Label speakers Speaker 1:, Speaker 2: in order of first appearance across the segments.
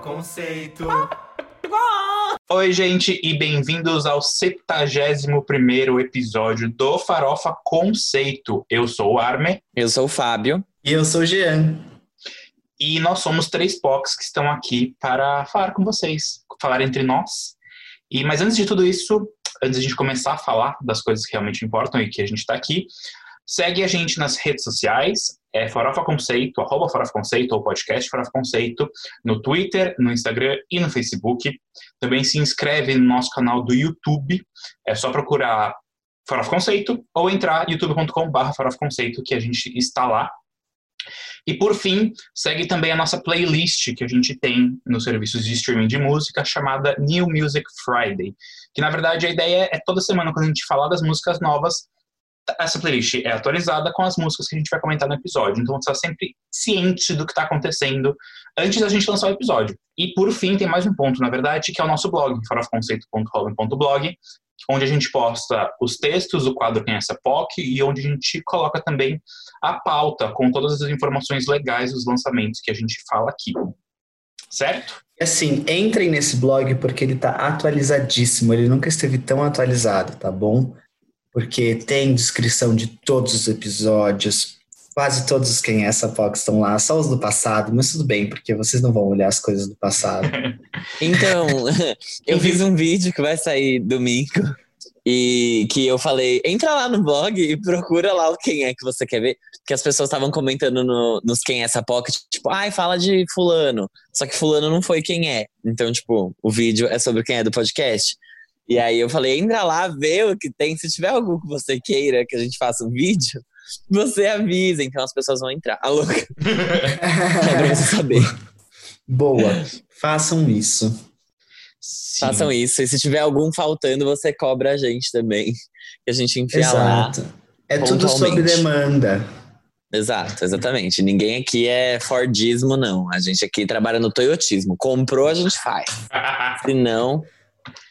Speaker 1: Conceito.
Speaker 2: Oi, gente, e bem-vindos ao 71 episódio do Farofa Conceito. Eu sou o Arme.
Speaker 3: Eu sou o Fábio.
Speaker 4: E eu sou o Jean.
Speaker 2: E nós somos três POCs que estão aqui para falar com vocês, falar entre nós. E Mas antes de tudo isso, antes de a gente começar a falar das coisas que realmente importam e que a gente está aqui, segue a gente nas redes sociais, é Farofa Conceito, arroba Farofa Conceito, ou podcast Farofa Conceito, no Twitter, no Instagram e no Facebook. Também se inscreve no nosso canal do YouTube, é só procurar Farofa Conceito ou entrar youtube.com.br Farofa Conceito, que a gente está lá. E por fim, segue também a nossa playlist que a gente tem nos serviços de streaming de música, chamada New Music Friday. Que na verdade a ideia é toda semana, quando a gente falar das músicas novas, essa playlist é atualizada com as músicas que a gente vai comentar no episódio. Então você está sempre ciente do que está acontecendo antes da gente lançar o episódio. E por fim, tem mais um ponto, na verdade, que é o nosso blog, farofconceito.robin.blog, onde a gente posta os textos do quadro Quem é essa POC e onde a gente coloca também a pauta com todas as informações legais dos lançamentos que a gente fala aqui. Certo?
Speaker 4: Assim, entrem nesse blog porque ele está atualizadíssimo. Ele nunca esteve tão atualizado, tá bom? Porque tem descrição de todos os episódios. Quase todos os quem é essa POC estão lá, só os do passado, mas tudo bem, porque vocês não vão olhar as coisas do passado.
Speaker 3: então, eu fiz um vídeo que vai sair domingo e que eu falei, entra lá no blog e procura lá quem é que você quer ver. Que as pessoas estavam comentando no, nos quem é essa pocket, tipo, ai, fala de fulano. Só que fulano não foi quem é. Então, tipo, o vídeo é sobre quem é do podcast. E aí eu falei, entra lá, vê o que tem. Se tiver algum que você queira que a gente faça um vídeo, você avisa. Então as pessoas vão entrar. Alô? é pra você saber.
Speaker 4: Boa. Façam isso.
Speaker 3: Sim. Façam isso. E se tiver algum faltando, você cobra a gente também. Que a gente enfia
Speaker 4: Exato. lá. É tudo sob demanda.
Speaker 3: Exato, exatamente. Ninguém aqui é Fordismo, não. A gente aqui trabalha no Toyotismo. Comprou, a gente faz. Se não,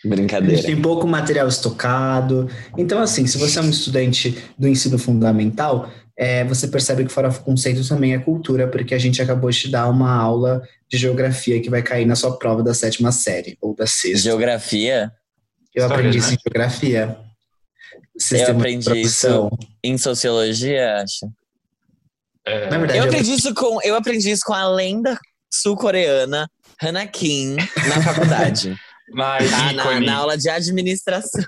Speaker 3: Brincadeira. A gente
Speaker 4: tem pouco material estocado. Então, assim, se você é um estudante do ensino fundamental, é, você percebe que fora conceito também é cultura, porque a gente acabou de te dar uma aula de geografia que vai cair na sua prova da sétima série, ou da sexta.
Speaker 3: Geografia?
Speaker 4: Eu História, aprendi isso né? em geografia.
Speaker 3: Sistema eu aprendi isso em sociologia, acho. É... Verdade, eu, aprendi isso com, eu aprendi isso com a lenda sul-coreana Hana Kim na faculdade.
Speaker 2: Mas,
Speaker 3: tá na, na, aula de administração.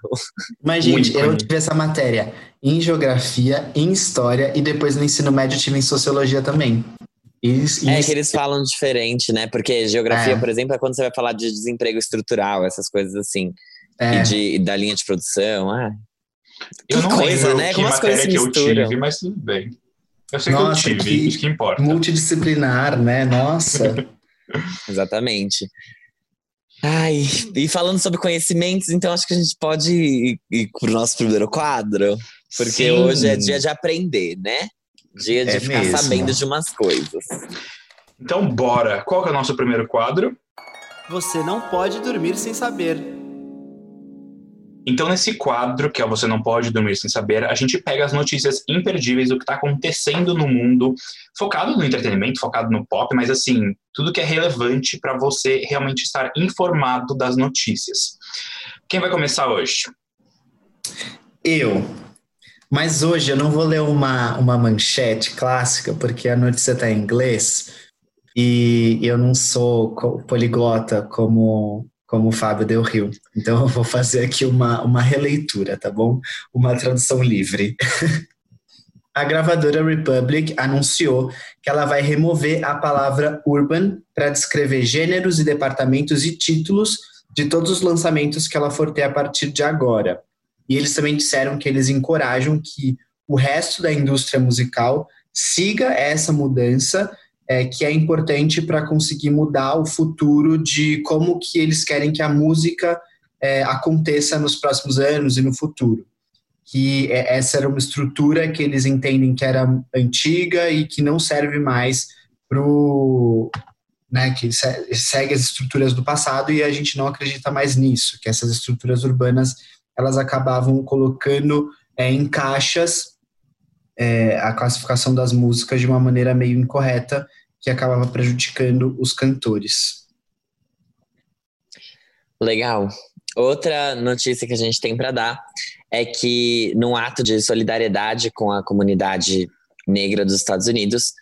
Speaker 4: Mas, gente, eu tive essa matéria em geografia, em história e depois no ensino médio tive em sociologia também.
Speaker 3: Isso, é que eles falam diferente, né? Porque geografia, é. por exemplo, é quando você vai falar de desemprego estrutural, essas coisas assim. É. E de, da linha de produção. Ah.
Speaker 2: Que eu não coisa, né? Como as coisas se misturam. Tive, mas tudo bem. Eu sei Nossa, que eu tive, que isso que importa.
Speaker 4: Multidisciplinar, né? Nossa.
Speaker 3: Exatamente. Ai, e falando sobre conhecimentos, então acho que a gente pode ir, ir pro nosso primeiro quadro. Porque Sim. hoje é dia de aprender, né? Dia de é ficar mesmo. sabendo de umas coisas.
Speaker 2: Então, bora! Qual é o nosso primeiro quadro?
Speaker 1: Você não pode dormir sem saber.
Speaker 2: Então, nesse quadro, que é Você Não Pode Dormir Sem Saber, a gente pega as notícias imperdíveis do que está acontecendo no mundo, focado no entretenimento, focado no pop, mas assim, tudo que é relevante para você realmente estar informado das notícias. Quem vai começar hoje?
Speaker 4: Eu. Mas hoje eu não vou ler uma, uma manchete clássica, porque a notícia está em inglês e eu não sou poliglota como como o Fábio Del Rio. Então eu vou fazer aqui uma, uma releitura, tá bom? Uma tradução livre. a gravadora Republic anunciou que ela vai remover a palavra urban para descrever gêneros e departamentos e títulos de todos os lançamentos que ela for ter a partir de agora. E eles também disseram que eles encorajam que o resto da indústria musical siga essa mudança é, que é importante para conseguir mudar o futuro de como que eles querem que a música é, aconteça nos próximos anos e no futuro. Que é, essa era uma estrutura que eles entendem que era antiga e que não serve mais para o. Né, que segue as estruturas do passado e a gente não acredita mais nisso, que essas estruturas urbanas elas acabavam colocando é, em caixas é, a classificação das músicas de uma maneira meio incorreta que acabava prejudicando os cantores.
Speaker 3: Legal. Outra notícia que a gente tem para dar é que, num ato de solidariedade com a comunidade negra dos Estados Unidos,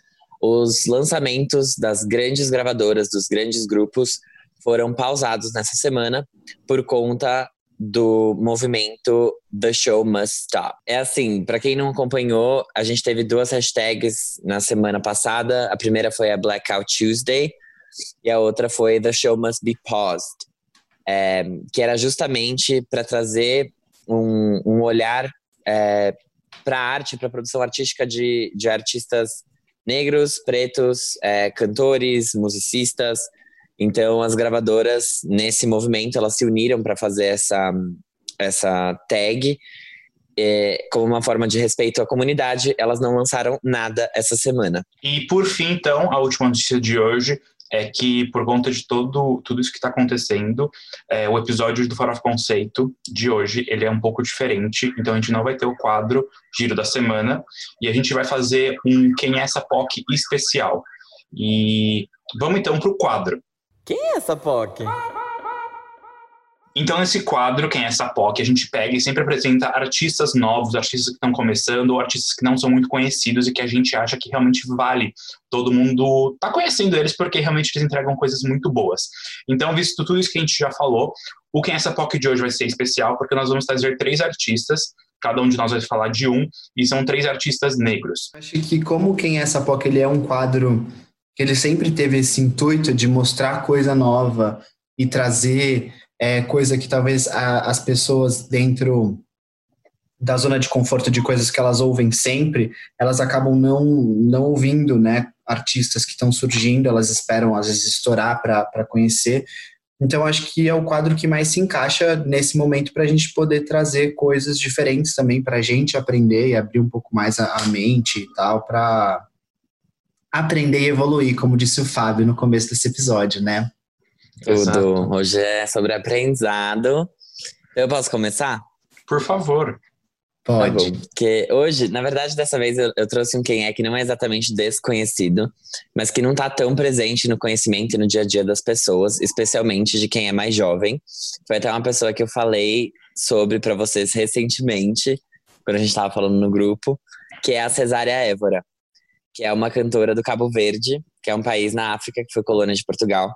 Speaker 3: os lançamentos das grandes gravadoras, dos grandes grupos, foram pausados nessa semana por conta do movimento The Show Must Stop. É assim, para quem não acompanhou, a gente teve duas hashtags na semana passada. A primeira foi a Blackout Tuesday e a outra foi The Show Must Be Paused, é, que era justamente para trazer um, um olhar é, para a arte, para a produção artística de, de artistas negros, pretos, é, cantores, musicistas, então, as gravadoras, nesse movimento, elas se uniram para fazer essa, essa tag. É, como uma forma de respeito à comunidade, elas não lançaram nada essa semana.
Speaker 2: E por fim, então, a última notícia de hoje é que, por conta de todo, tudo isso que está acontecendo, é, o episódio do Farofa Conceito de hoje, ele é um pouco diferente, então a gente não vai ter o quadro Giro da Semana, e a gente vai fazer um Quem é essa POC especial. E vamos então para o quadro.
Speaker 3: Quem é essa POC?
Speaker 2: Então, nesse quadro, Quem é essa POC, a gente pega e sempre apresenta artistas novos, artistas que estão começando, ou artistas que não são muito conhecidos e que a gente acha que realmente vale todo mundo tá conhecendo eles porque realmente eles entregam coisas muito boas. Então, visto tudo isso que a gente já falou, o Quem é essa POC de hoje vai ser especial porque nós vamos trazer três artistas cada um de nós vai falar de um, e são três artistas negros.
Speaker 4: Acho que como Quem é essa POC, ele é um quadro ele sempre teve esse intuito de mostrar coisa nova e trazer é, coisa que talvez a, as pessoas dentro da zona de conforto de coisas que elas ouvem sempre, elas acabam não, não ouvindo, né? Artistas que estão surgindo, elas esperam às vezes estourar para conhecer. Então, acho que é o quadro que mais se encaixa nesse momento para a gente poder trazer coisas diferentes também para a gente aprender e abrir um pouco mais a, a mente e tal, para aprender e evoluir, como disse o Fábio no começo desse episódio, né?
Speaker 3: Tudo. Exato. Hoje é sobre aprendizado. Eu posso começar?
Speaker 2: Por favor.
Speaker 4: Pode.
Speaker 3: Tá porque hoje, na verdade, dessa vez eu, eu, trouxe um quem é que não é exatamente desconhecido, mas que não está tão presente no conhecimento e no dia a dia das pessoas, especialmente de quem é mais jovem. Foi até uma pessoa que eu falei sobre para vocês recentemente, quando a gente estava falando no grupo, que é a Cesária Évora que é uma cantora do Cabo Verde, que é um país na África que foi colônia de Portugal,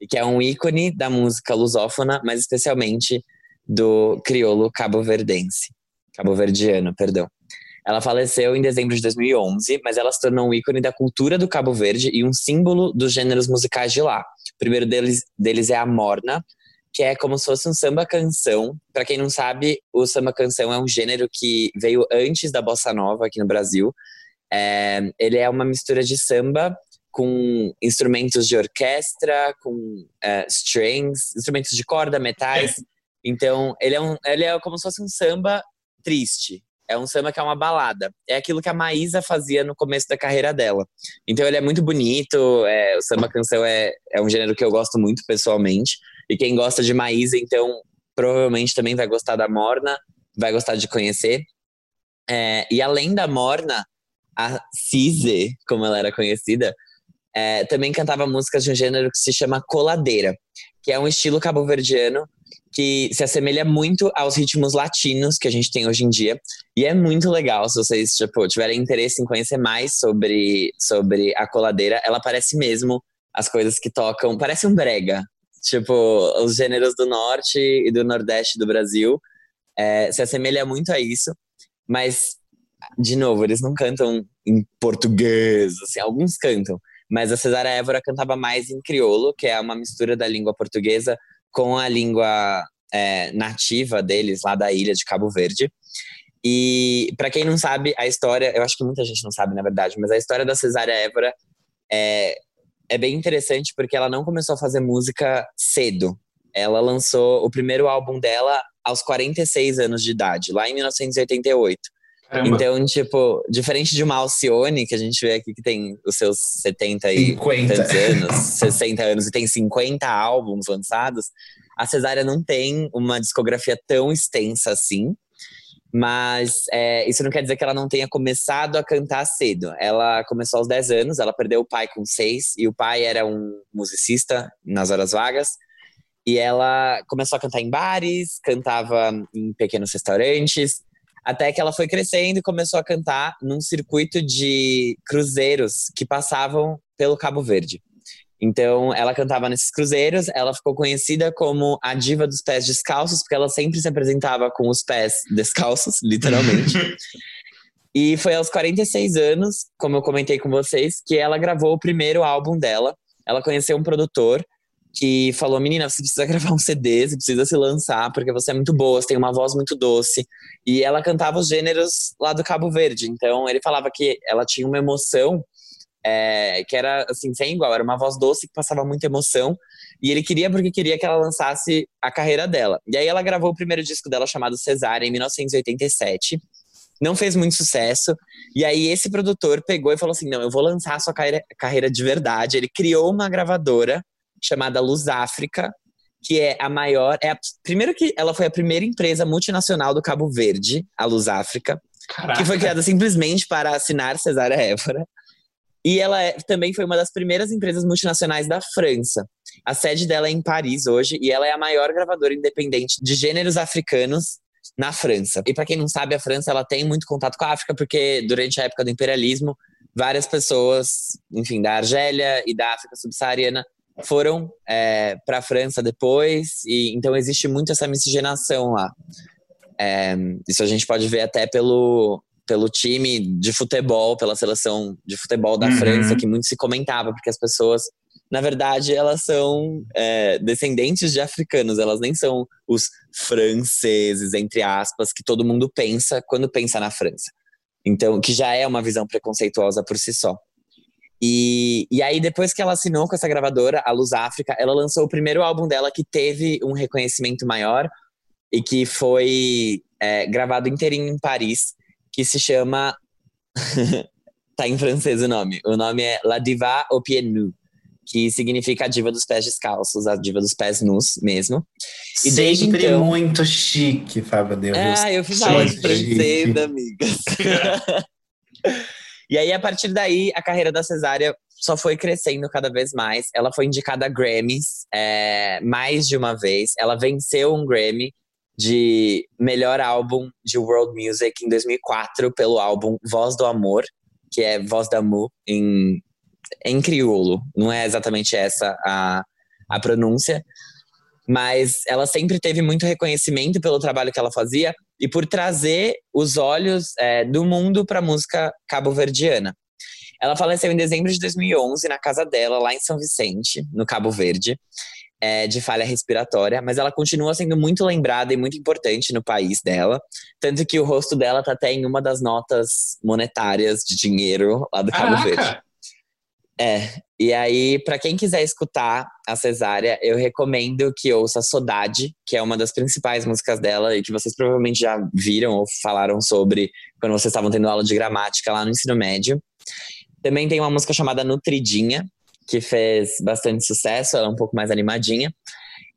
Speaker 3: e que é um ícone da música lusófona, mas especialmente do crioulo cabo-verdense, cabo-verdiano, perdão. Ela faleceu em dezembro de 2011, mas ela se tornou um ícone da cultura do Cabo Verde e um símbolo dos gêneros musicais de lá. O primeiro deles, deles é a morna, que é como se fosse um samba canção. Para quem não sabe, o samba canção é um gênero que veio antes da bossa nova aqui no Brasil, é, ele é uma mistura de samba com instrumentos de orquestra, com é, strings, instrumentos de corda, metais. Então, ele é, um, ele é como se fosse um samba triste. É um samba que é uma balada. É aquilo que a Maísa fazia no começo da carreira dela. Então ele é muito bonito. É, o samba canção é, é um gênero que eu gosto muito pessoalmente. E quem gosta de Maísa, então, provavelmente também vai gostar da Morna, vai gostar de conhecer. É, e além da Morna, a Cise, como ela era conhecida, é, também cantava músicas de um gênero que se chama coladeira, que é um estilo cabo-verdiano que se assemelha muito aos ritmos latinos que a gente tem hoje em dia. E é muito legal se vocês tipo, tiverem interesse em conhecer mais sobre, sobre a coladeira. Ela parece mesmo as coisas que tocam, parece um brega. Tipo, os gêneros do norte e do nordeste do Brasil é, se assemelha muito a isso. Mas de novo, eles não cantam em português, assim, alguns cantam, mas a Cesária Évora cantava mais em crioulo, que é uma mistura da língua portuguesa com a língua é, nativa deles, lá da ilha de Cabo Verde. E para quem não sabe, a história, eu acho que muita gente não sabe, na verdade, mas a história da Cesária Évora é, é bem interessante porque ela não começou a fazer música cedo. Ela lançou o primeiro álbum dela aos 46 anos de idade, lá em 1988. Caramba. Então, tipo, diferente de uma Alcione, que a gente vê aqui que tem os seus 70 e 50 anos, 60 anos e tem 50 álbuns lançados, a Cesária não tem uma discografia tão extensa assim. Mas é, isso não quer dizer que ela não tenha começado a cantar cedo. Ela começou aos 10 anos, ela perdeu o pai com 6, e o pai era um musicista nas horas vagas. E ela começou a cantar em bares, cantava em pequenos restaurantes, até que ela foi crescendo e começou a cantar num circuito de cruzeiros que passavam pelo Cabo Verde. Então, ela cantava nesses cruzeiros, ela ficou conhecida como a diva dos pés descalços, porque ela sempre se apresentava com os pés descalços, literalmente. e foi aos 46 anos, como eu comentei com vocês, que ela gravou o primeiro álbum dela. Ela conheceu um produtor que falou: Menina, você precisa gravar um CD, você precisa se lançar, porque você é muito boa, você tem uma voz muito doce. E ela cantava os gêneros lá do Cabo Verde. Então, ele falava que ela tinha uma emoção é, que era assim, sem igual, era uma voz doce que passava muita emoção. E ele queria porque queria que ela lançasse a carreira dela. E aí ela gravou o primeiro disco dela chamado Cesária em 1987. Não fez muito sucesso. E aí esse produtor pegou e falou assim: "Não, eu vou lançar a sua carreira, carreira de verdade". Ele criou uma gravadora chamada Luz África, que é a maior, é a, primeiro que ela foi a primeira empresa multinacional do Cabo Verde, a Luz África, Caraca. que foi criada simplesmente para assinar Cesária Évora. E ela é, também foi uma das primeiras empresas multinacionais da França. A sede dela é em Paris hoje e ela é a maior gravadora independente de gêneros africanos na França. E para quem não sabe, a França ela tem muito contato com a África porque durante a época do imperialismo, várias pessoas, enfim, da Argélia e da África subsaariana foram é, para a França depois e então existe muito essa miscigenação lá. É, isso a gente pode ver até pelo pelo time de futebol, pela seleção de futebol da uhum. França, que muito se comentava, porque as pessoas, na verdade, elas são é, descendentes de africanos, elas nem são os franceses, entre aspas, que todo mundo pensa quando pensa na França. Então, que já é uma visão preconceituosa por si só. E, e aí, depois que ela assinou com essa gravadora, a Luz África, ela lançou o primeiro álbum dela que teve um reconhecimento maior e que foi é, gravado inteirinho em Paris que se chama. tá em francês o nome. O nome é La Diva au pied nu, que significa a diva dos pés descalços, a diva dos pés nus mesmo.
Speaker 4: E desde Sempre então... muito chique, Fábio Deus.
Speaker 3: Ah, eu fiz aula de francês, amigas. e aí, a partir daí, a carreira da Cesária só foi crescendo cada vez mais. Ela foi indicada a Grammys é, mais de uma vez. Ela venceu um Grammy de melhor álbum de world music em 2004 pelo álbum Voz do Amor, que é Voz d'Amour em, em crioulo. Não é exatamente essa a, a pronúncia, mas ela sempre teve muito reconhecimento pelo trabalho que ela fazia e por trazer os olhos é, do mundo para a música cabo-verdiana. Ela faleceu em dezembro de 2011 na casa dela, lá em São Vicente, no Cabo Verde é, de falha respiratória, mas ela continua sendo muito lembrada e muito importante no país dela. Tanto que o rosto dela tá até em uma das notas monetárias de dinheiro lá do Cabo Caraca. Verde. É, e aí, para quem quiser escutar a Cesária, eu recomendo que ouça Sodade, que é uma das principais músicas dela e que vocês provavelmente já viram ou falaram sobre quando vocês estavam tendo aula de gramática lá no ensino médio. Também tem uma música chamada Nutridinha, que fez bastante sucesso, ela é um pouco mais animadinha.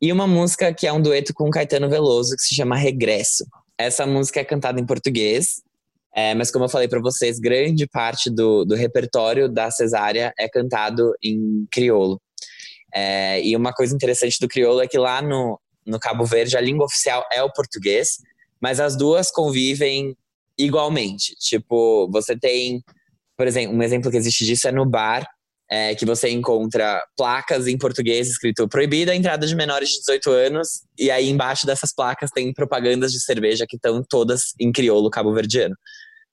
Speaker 3: E uma música que é um dueto com Caetano Veloso, que se chama Regresso. Essa música é cantada em português, é, mas como eu falei para vocês, grande parte do, do repertório da Cesária é cantado em crioulo. É, e uma coisa interessante do crioulo é que lá no, no Cabo Verde a língua oficial é o português, mas as duas convivem igualmente. Tipo, você tem, por exemplo, um exemplo que existe disso é no bar é, que você encontra placas em português escrito proibida a entrada de menores de 18 anos, e aí embaixo dessas placas tem propagandas de cerveja que estão todas em crioulo cabo-verdiano.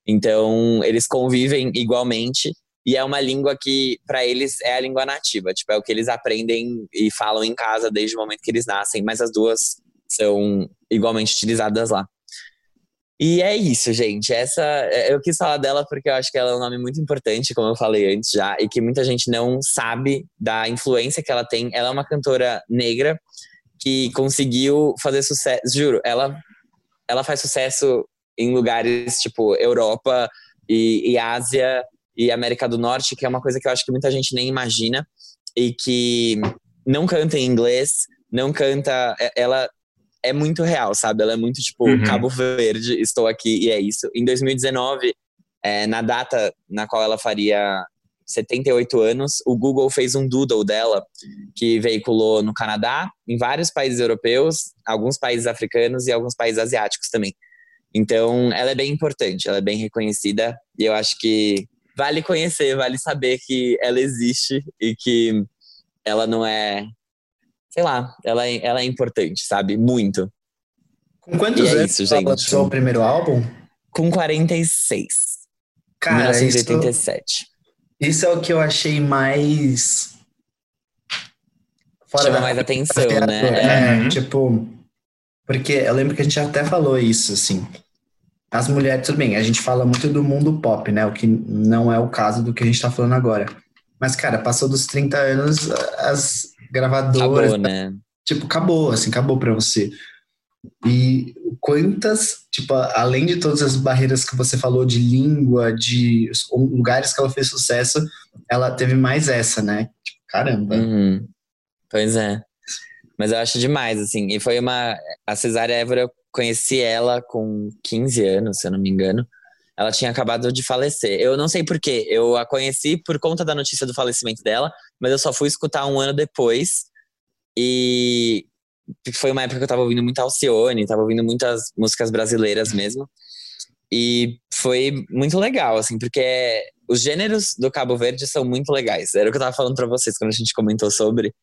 Speaker 3: Então, eles convivem igualmente, e é uma língua que, para eles, é a língua nativa. Tipo, é o que eles aprendem e falam em casa desde o momento que eles nascem, mas as duas são igualmente utilizadas lá. E é isso, gente. Essa é, eu quis falar dela porque eu acho que ela é um nome muito importante, como eu falei antes já, e que muita gente não sabe da influência que ela tem. Ela é uma cantora negra que conseguiu fazer sucesso, juro, ela ela faz sucesso em lugares tipo Europa e, e Ásia e América do Norte, que é uma coisa que eu acho que muita gente nem imagina e que não canta em inglês, não canta, é, ela é muito real, sabe? Ela é muito tipo, uhum. Cabo Verde, estou aqui e é isso. Em 2019, é, na data na qual ela faria 78 anos. O Google fez um doodle dela que veiculou no Canadá, em vários países europeus, alguns países africanos e alguns países asiáticos também. Então, ela é bem importante, ela é bem reconhecida e eu acho que vale conhecer, vale saber que ela existe e que ela não é, sei lá, ela é, ela é importante, sabe? Muito.
Speaker 4: Com quantos
Speaker 3: E é
Speaker 4: anos
Speaker 3: isso,
Speaker 4: ela
Speaker 3: gente.
Speaker 4: lançou o primeiro álbum?
Speaker 3: Com 46.
Speaker 4: Cara, isso,
Speaker 3: 1987.
Speaker 4: isso é o que eu achei mais.
Speaker 3: Chama
Speaker 4: da
Speaker 3: mais atenção,
Speaker 4: curva,
Speaker 3: né?
Speaker 4: É,
Speaker 2: Uhum.
Speaker 4: tipo. Porque eu lembro que a gente até falou isso, assim. As mulheres, tudo bem, a gente fala muito do mundo pop, né? O que não é o caso do que a gente tá falando agora. Mas, cara, passou dos 30 anos, as gravadoras,
Speaker 3: Acabou, né?
Speaker 4: tipo, acabou, assim, acabou pra você. E quantas, tipo, além de todas as barreiras que você falou de língua, de lugares que ela fez sucesso, ela teve mais essa, né? Tipo, caramba.
Speaker 3: Uhum. Pois é. Mas eu acho demais, assim. E foi uma. A Cesária Évora, eu conheci ela com 15 anos, se eu não me engano. Ela tinha acabado de falecer. Eu não sei porquê. Eu a conheci por conta da notícia do falecimento dela, mas eu só fui escutar um ano depois. E foi uma época que eu tava ouvindo muito Alcione, tava ouvindo muitas músicas brasileiras mesmo. E foi muito legal, assim, porque os gêneros do Cabo Verde são muito legais. Era o que eu tava falando pra vocês quando a gente comentou sobre.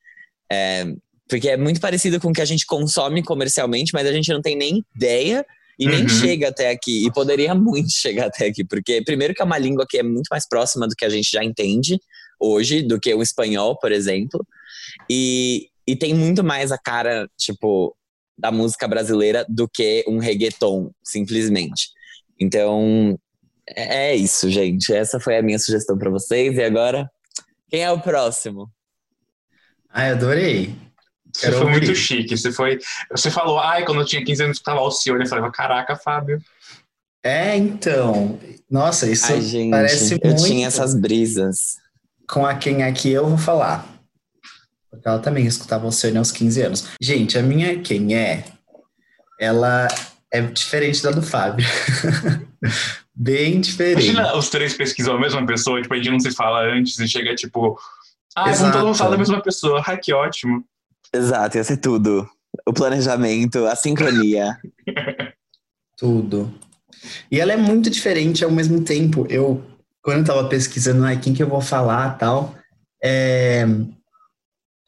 Speaker 3: É, porque é muito parecido com o que a gente consome comercialmente, mas a gente não tem nem ideia e nem
Speaker 2: Uhum.
Speaker 3: chega até aqui. E poderia muito chegar até aqui, porque primeiro que é uma língua que é muito mais próxima do que a gente já entende hoje, do que o espanhol, por exemplo. E, e tem muito mais a cara, tipo, da música brasileira do que um reggaeton, simplesmente. Então, é é isso, gente. Essa foi a minha sugestão pra vocês. E agora, quem é o próximo?
Speaker 4: Ai, adorei.
Speaker 2: Você foi
Speaker 4: ouvir.
Speaker 2: muito chique. Você foi. Você falou, ai, quando eu tinha 15 anos, eu tava Alcione. Eu falei, caraca, Fábio.
Speaker 4: É, então. Nossa, isso
Speaker 3: Ai, gente,
Speaker 4: parece
Speaker 3: eu
Speaker 4: muito
Speaker 3: tinha essas brisas.
Speaker 4: com a quem aqui eu vou falar. Porque ela também escutava o Alcione aos 15 anos. Gente, a minha quem é, ela é diferente da do Fábio. Bem diferente.
Speaker 2: Imagina os três pesquisam a mesma pessoa, tipo, a gente não se fala antes e chega, tipo, ah, todo mundo falar da mesma pessoa. Ai, que ótimo.
Speaker 3: Exato, ia ser tudo. O planejamento, a sincronia.
Speaker 4: Tudo. E ela é muito diferente ao mesmo tempo. Eu, quando eu tava pesquisando, ai, quem que eu vou falar tal, é,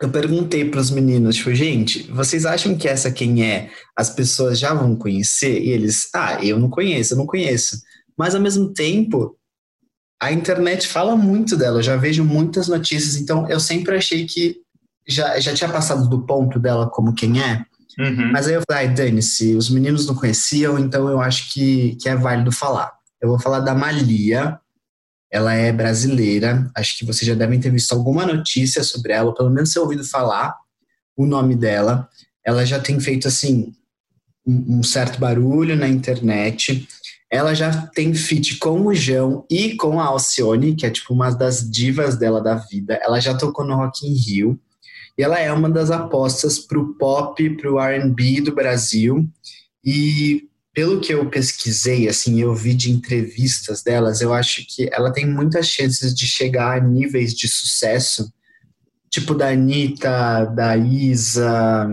Speaker 4: eu perguntei para os meninos, tipo, gente, vocês acham que essa quem é, as pessoas já vão conhecer? E eles, ah, eu não conheço, eu não conheço. Mas ao mesmo tempo, a internet fala muito dela, eu já vejo muitas notícias, então eu sempre achei que já, já tinha passado do ponto dela como quem é.
Speaker 2: Uhum.
Speaker 4: Mas aí eu falei, ai, dane-se, os meninos não conheciam, então eu acho que, que é válido falar. Eu vou falar da Malia, ela é brasileira, acho que vocês já devem ter visto alguma notícia sobre ela, ou pelo menos ter ouvido falar o nome dela. Ela já tem feito, assim, um, um certo barulho na internet. Ela já tem feat com o João e com a Alcione, que é tipo uma das divas dela da vida. Ela já tocou no Rock in Rio. E ela é uma das apostas para o pop, para o R&B do Brasil. E pelo que eu pesquisei, assim, eu vi de entrevistas delas, eu acho que ela tem muitas chances de chegar a níveis de sucesso, tipo da Anitta, da Isa,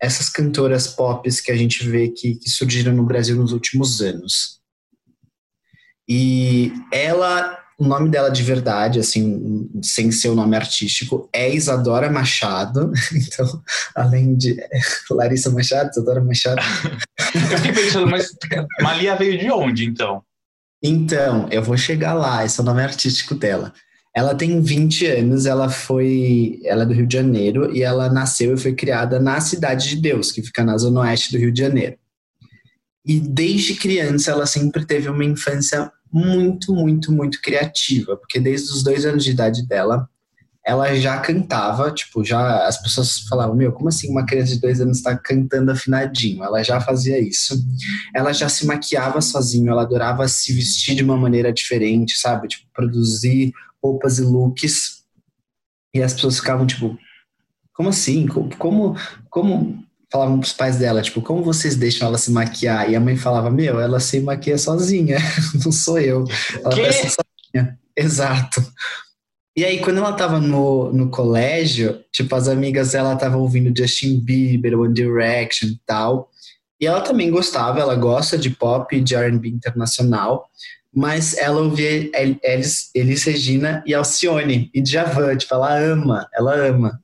Speaker 4: essas cantoras pop que a gente vê que, que surgiram no Brasil nos últimos anos. E ela o nome dela de verdade, assim, sem ser o nome artístico, é Isadora Machado. Então, além de Larissa Machado, Isadora Machado.
Speaker 2: Eu fiquei pensando, mas Malia veio de onde, então?
Speaker 4: Então, eu vou chegar lá, esse é o nome artístico dela. Ela tem 20 anos, ela foi. Ela é do Rio de Janeiro e ela nasceu e foi criada na Cidade de Deus, que fica na zona oeste do Rio de Janeiro. E desde criança ela sempre teve uma infância muito, muito, muito criativa, porque desde os dois anos de idade dela, ela já cantava, tipo, já as pessoas falavam, meu, como assim uma criança de dois anos está cantando afinadinho? Ela já fazia isso. Ela já se maquiava sozinha, ela adorava se vestir de uma maneira diferente, sabe? Tipo, produzir roupas e looks. E as pessoas ficavam, tipo, como assim? Como, como, falavam pros pais dela, tipo, como vocês deixam ela se maquiar? E a mãe falava, meu, ela se maquia sozinha, não sou eu. Ela ser sozinha. Exato. E aí, quando ela tava no, no colégio, tipo, as amigas dela estavam ouvindo Justin Bieber, One Direction e tal. E ela também gostava, ela gosta de pop, de R&B internacional, mas ela ouvia Elis, Elis Regina e Alcione e Djavan, tipo, ela ama, ela ama.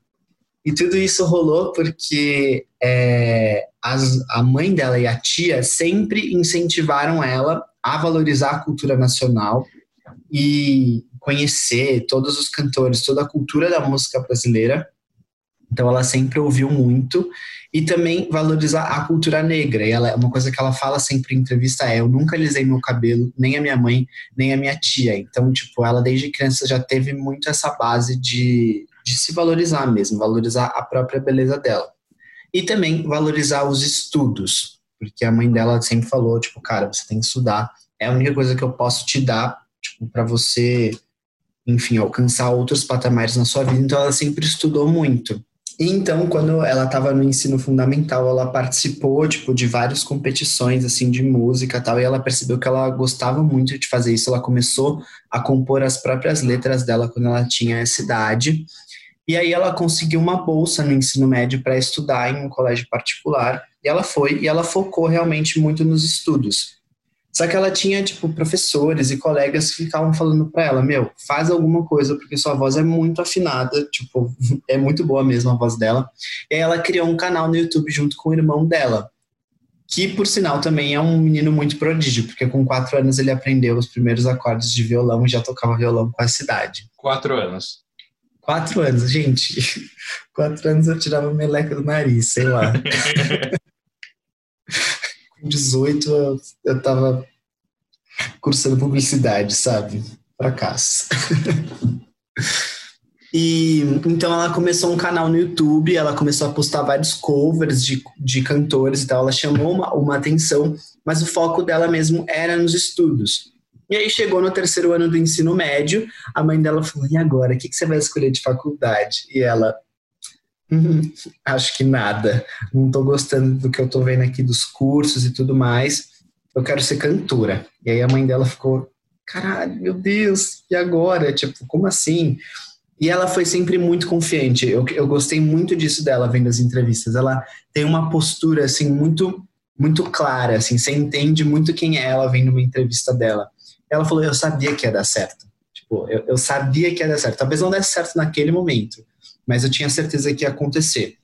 Speaker 4: E tudo isso rolou porque é, as, a mãe dela e a tia sempre incentivaram ela a valorizar a cultura nacional e conhecer todos os cantores, toda a cultura da música brasileira. Então ela sempre ouviu muito e também valorizar a cultura negra. E ela, uma coisa que ela fala sempre em entrevista é: eu nunca alisei meu cabelo, nem a minha mãe, nem a minha tia. Então, tipo, ela desde criança já teve muito essa base de, de se valorizar mesmo, valorizar a própria beleza dela. E também valorizar os estudos, porque a mãe dela sempre falou, tipo, cara, você tem que estudar. É a única coisa que eu posso te dar, tipo, para você, enfim, alcançar outros patamares na sua vida. Então ela sempre estudou muito. E então, quando ela estava no ensino fundamental, ela participou, tipo, de várias competições, assim, de música e tal, e ela percebeu que ela gostava muito de fazer isso. Ela começou a compor as próprias letras dela quando ela tinha essa idade. E aí ela conseguiu uma bolsa no ensino médio para estudar em um colégio particular. E ela foi, e ela focou realmente muito nos estudos. Só que ela tinha, tipo, professores e colegas que ficavam falando para ela, meu, faz alguma coisa, porque sua voz é muito afinada, tipo, é muito boa mesmo a voz dela. E aí ela criou um canal no YouTube junto com o irmão dela, que, por sinal, também é um menino muito prodígio, porque com quatro anos ele aprendeu os primeiros acordes de violão e já tocava violão com a cidade.
Speaker 2: Quatro anos.
Speaker 4: Quatro anos, gente. Quatro anos eu tirava meleca do nariz, sei lá. com 18 eu, eu tava cursando publicidade, sabe? Fracasso. E então ela começou um canal no YouTube, ela começou a postar vários covers de, de cantores e tal. Ela chamou uma, uma atenção, mas o foco dela mesmo era nos estudos. E aí chegou no terceiro ano do ensino médio, a mãe dela falou: E agora? O que, que você vai escolher de faculdade? E ela, acho que nada. Não tô gostando do que eu tô vendo aqui dos cursos e tudo mais. Eu quero ser cantora. E aí a mãe dela ficou, caralho, meu Deus, e agora? Tipo, como assim? E ela foi sempre muito confiante. Eu, eu gostei muito disso dela vendo as entrevistas. Ela tem uma postura assim muito muito clara, assim, você entende muito quem é ela vendo uma entrevista dela. Ela falou, eu sabia que ia dar certo. Tipo, eu, eu sabia que ia dar certo. Talvez não desse certo naquele momento, mas eu tinha certeza que ia acontecer.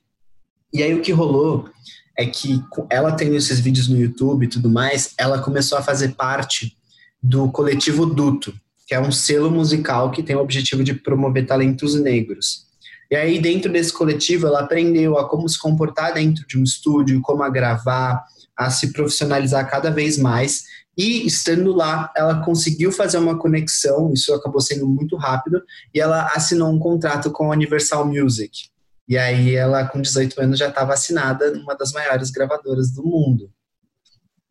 Speaker 4: E aí o que rolou é que ela tendo esses vídeos no YouTube e tudo mais, ela começou a fazer parte do coletivo Duto, que é um selo musical que tem o objetivo de promover talentos negros. E aí, dentro desse coletivo, ela aprendeu a como se comportar dentro de um estúdio, como a gravar, a se profissionalizar cada vez mais. E estando lá, ela conseguiu fazer uma conexão, isso acabou sendo muito rápido, e ela assinou um contrato com a Universal Music. E aí ela, com 18 anos, já estava assinada numa das maiores gravadoras do mundo.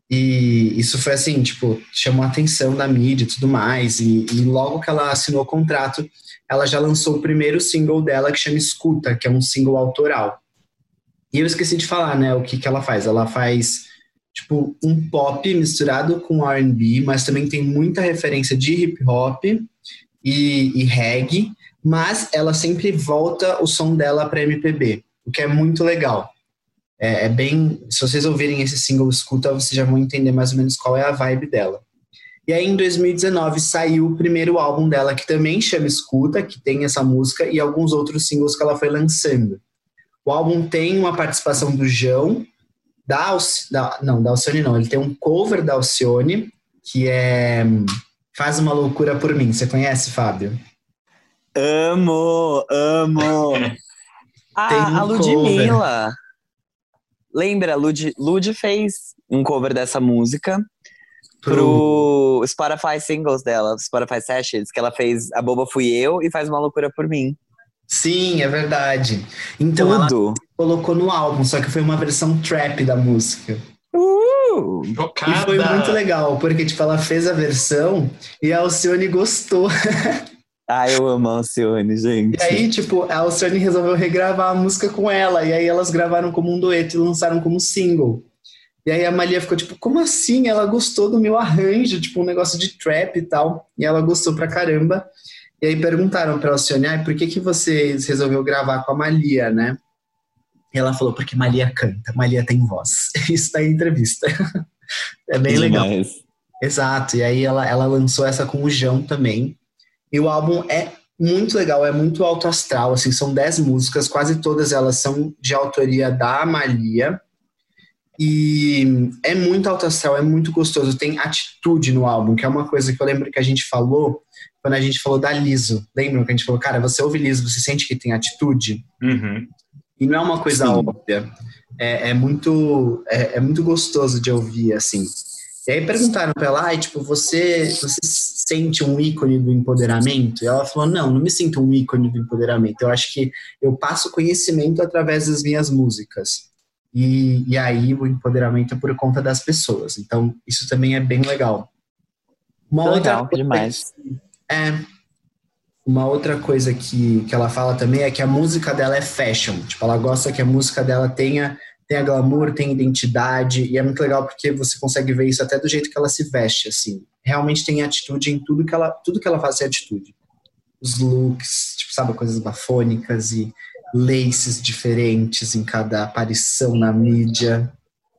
Speaker 4: E isso foi assim, tipo, chamou a atenção da mídia e tudo mais. E, e, logo que ela assinou o contrato, ela já lançou o primeiro single dela, que chama Escuta, que é um single autoral. E eu esqueci de falar, né, o que, que ela faz. Ela faz tipo um pop misturado com R&B, mas também tem muita referência de hip hop e, e reggae, mas ela sempre volta o som dela para MPB, o que é muito legal. É, é, bem, se vocês ouvirem esse single escuta, vocês já vão entender mais ou menos qual é a vibe dela. E aí em 2019 saiu o primeiro álbum dela que também chama Escuta, que tem essa música e alguns outros singles que ela foi lançando. O álbum tem uma participação do João, da, Alci... da não, da Alcione não, ele tem um cover da Alcione, que é Faz uma loucura por mim. Você conhece, Fábio?
Speaker 3: Amo, amo. ah, a Ludmilla. Cover. Lembra, Lud, Lud fez um cover dessa música pro, pro Spotify Singles dela, Spotify Sessions, que ela fez A Boba Fui Eu e Faz Uma Loucura Por Mim.
Speaker 4: Sim, é verdade. Então Tudo. ela colocou no álbum, só que foi uma versão trap da música.
Speaker 3: Uh,
Speaker 4: e foi muito legal, porque tipo, ela fez a versão e a Alcione gostou.
Speaker 3: Ah, eu amo a Alcione, gente.
Speaker 4: E aí, tipo, a Alcione resolveu regravar a música com ela, e aí elas gravaram como um dueto e lançaram como single. E aí a Malia ficou tipo, como assim? Ela gostou do meu arranjo, tipo, um negócio de trap e tal. E ela gostou pra caramba. E aí perguntaram para a Alcione, ah, por que, que você resolveu gravar com a Malia, né? E ela falou, porque Malia canta, Malia tem voz. Isso tá em entrevista. é bem legal. Exato, e aí ela, ela lançou essa com o João também. E o álbum é muito legal, é muito alto astral, assim, são dez músicas, quase todas elas são de autoria da Amalia. E é muito alto astral, é muito gostoso, tem atitude no álbum, que é uma coisa que eu lembro que a gente falou quando a gente falou da Liso. Lembram que a gente falou, cara, você ouve Liso, você sente que tem atitude?
Speaker 2: Uhum.
Speaker 4: E não é uma coisa Sim. óbvia. É, é muito, é, é, muito gostoso de ouvir, assim. E aí perguntaram pra ela, ah, tipo, você, você sente um ícone do empoderamento? E ela falou, não, não me sinto um ícone do empoderamento. Eu acho que eu passo conhecimento através das minhas músicas. E, e aí o empoderamento é por conta das pessoas. Então, isso também é bem legal.
Speaker 3: Uma legal, outra demais.
Speaker 4: É, uma outra coisa que, que ela fala também é que a música dela é fashion. Tipo, ela gosta que a música dela tenha, tenha glamour, tenha identidade. E é muito legal porque você consegue ver isso até do jeito que ela se veste, assim. Realmente tem atitude em tudo que ela, tudo que ela faz é atitude. Os looks, tipo, sabe, coisas bafônicas e laces diferentes em cada aparição na mídia.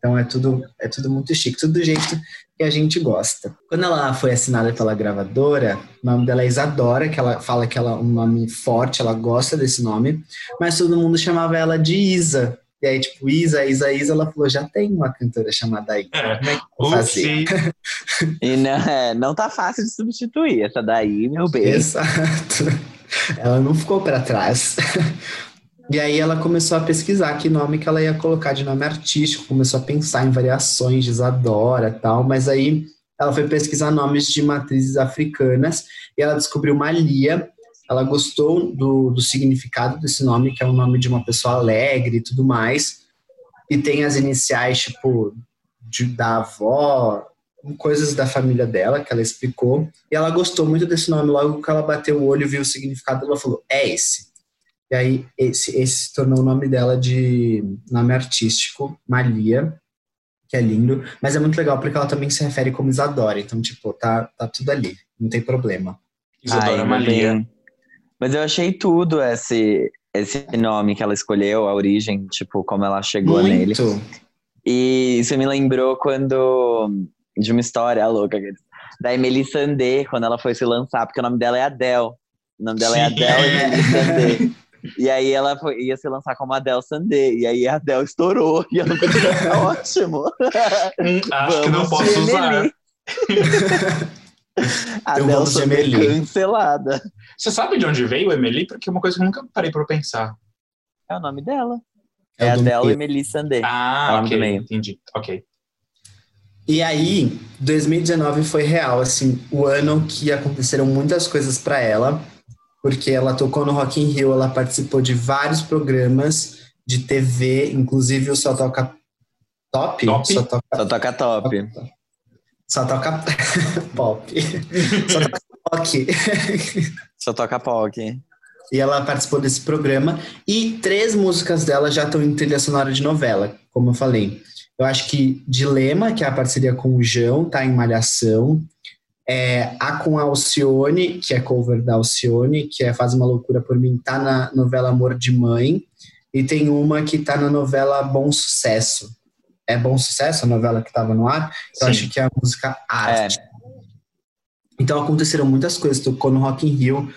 Speaker 4: Então é tudo, é tudo muito chique, tudo do jeito que a gente gosta. Quando ela foi assinada pela gravadora, o nome dela é Isadora, que ela fala que ela é um nome forte, ela gosta desse nome, mas todo mundo chamava ela de Isa. E aí, tipo, Isa, Isa, Isa, ela falou, já tem uma cantora chamada Isa,
Speaker 2: é, como é que eu fazer?
Speaker 3: e não, é, não tá fácil de substituir essa daí, meu bem.
Speaker 4: Exato. Ela não ficou para trás. E aí ela começou a pesquisar que nome que ela ia colocar de nome artístico, começou a pensar em variações de Isadora tal, mas aí ela foi pesquisar nomes de matrizes africanas e ela descobriu Malia. Ela gostou do, do significado desse nome, que é um nome de uma pessoa alegre e tudo mais. E tem as iniciais, tipo, de, da avó, coisas da família dela, que ela explicou. E ela gostou muito desse nome. Logo que ela bateu o olho e viu o significado, ela falou: é esse. E aí esse, esse se tornou o nome dela de nome artístico, Malia, que é lindo, mas é muito legal porque ela também se refere como Isadora, então, tipo, tá, tá tudo ali, não tem problema.
Speaker 2: Isadora Ai, Malia.
Speaker 3: Mas eu achei tudo esse, esse nome que ela escolheu, a origem, tipo, como ela chegou muito. nele. E isso me lembrou quando. de uma história louca da Emily Sandé, quando ela foi se lançar, porque o nome dela é Adele. O nome dela é Sim. é Adele Emily Sandé. E aí ela foi, ia se lançar como Adele Sandé. E aí a Adele estourou. E eu não podia ficar ótimo.
Speaker 2: Hum, acho que não posso usar.
Speaker 3: Adele Sandé cancelada.
Speaker 2: Você sabe de onde veio Emily? Porque é uma coisa que eu nunca parei pra pensar.
Speaker 3: É o nome dela. É, é Adele Emily Sandé.
Speaker 2: Ah, é ok. Entendi. Ok.
Speaker 4: E aí, 2019 foi real, assim, o ano que aconteceram muitas coisas para ela porque ela tocou no Rock in Rio, ela participou de vários programas de TV, inclusive o Só Toca Top?
Speaker 3: top? Só, toca... Só Toca Top.
Speaker 4: Só Toca Pop. Só Toca Rock.
Speaker 3: Só Toca Pop.
Speaker 4: E ela participou desse programa e três músicas dela já estão em trilha sonora de novela, como eu falei. Eu acho que Dilema, que é a parceria com o João, tá em Malhação. É, a com a Alcione, que é cover da Alcione, que é Faz Uma Loucura Por Mim, tá na novela Amor de Mãe. E tem uma que tá na novela Bom Sucesso. É Bom Sucesso a novela que estava no ar? Eu acho que é a música Arte. É. Então aconteceram muitas coisas. Tocou no Rock in Rio,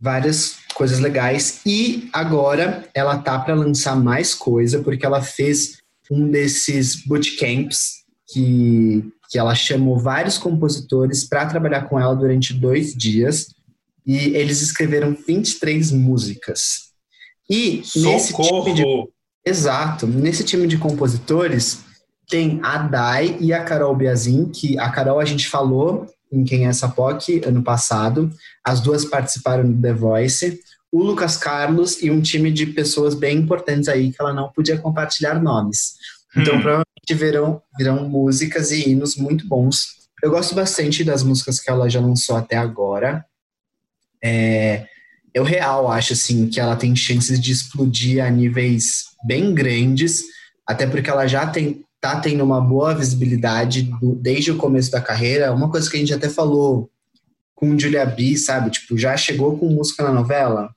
Speaker 4: várias coisas legais. E agora ela tá para lançar mais coisa, porque ela fez um desses bootcamps que que ela chamou vários compositores para trabalhar com ela durante dois dias e eles escreveram 23 músicas. E
Speaker 2: Socorro. nesse time de
Speaker 4: Exato, nesse time de compositores tem a Dai e a Carol Biazin, que a Carol a gente falou em Quem é essa POC ano passado, as duas participaram do The Voice, o Lucas Carlos e um time de pessoas bem importantes aí que ela não podia compartilhar nomes. Então, hum. provavelmente virão, virão músicas e hinos muito bons. Eu gosto bastante das músicas que ela já lançou até agora. É, eu real acho assim que ela tem chances de explodir a níveis bem grandes, até porque ela já tem tá tendo uma boa visibilidade do, desde o começo da carreira. Uma coisa que a gente até falou com Julia B, sabe? Tipo, já chegou com música na novela.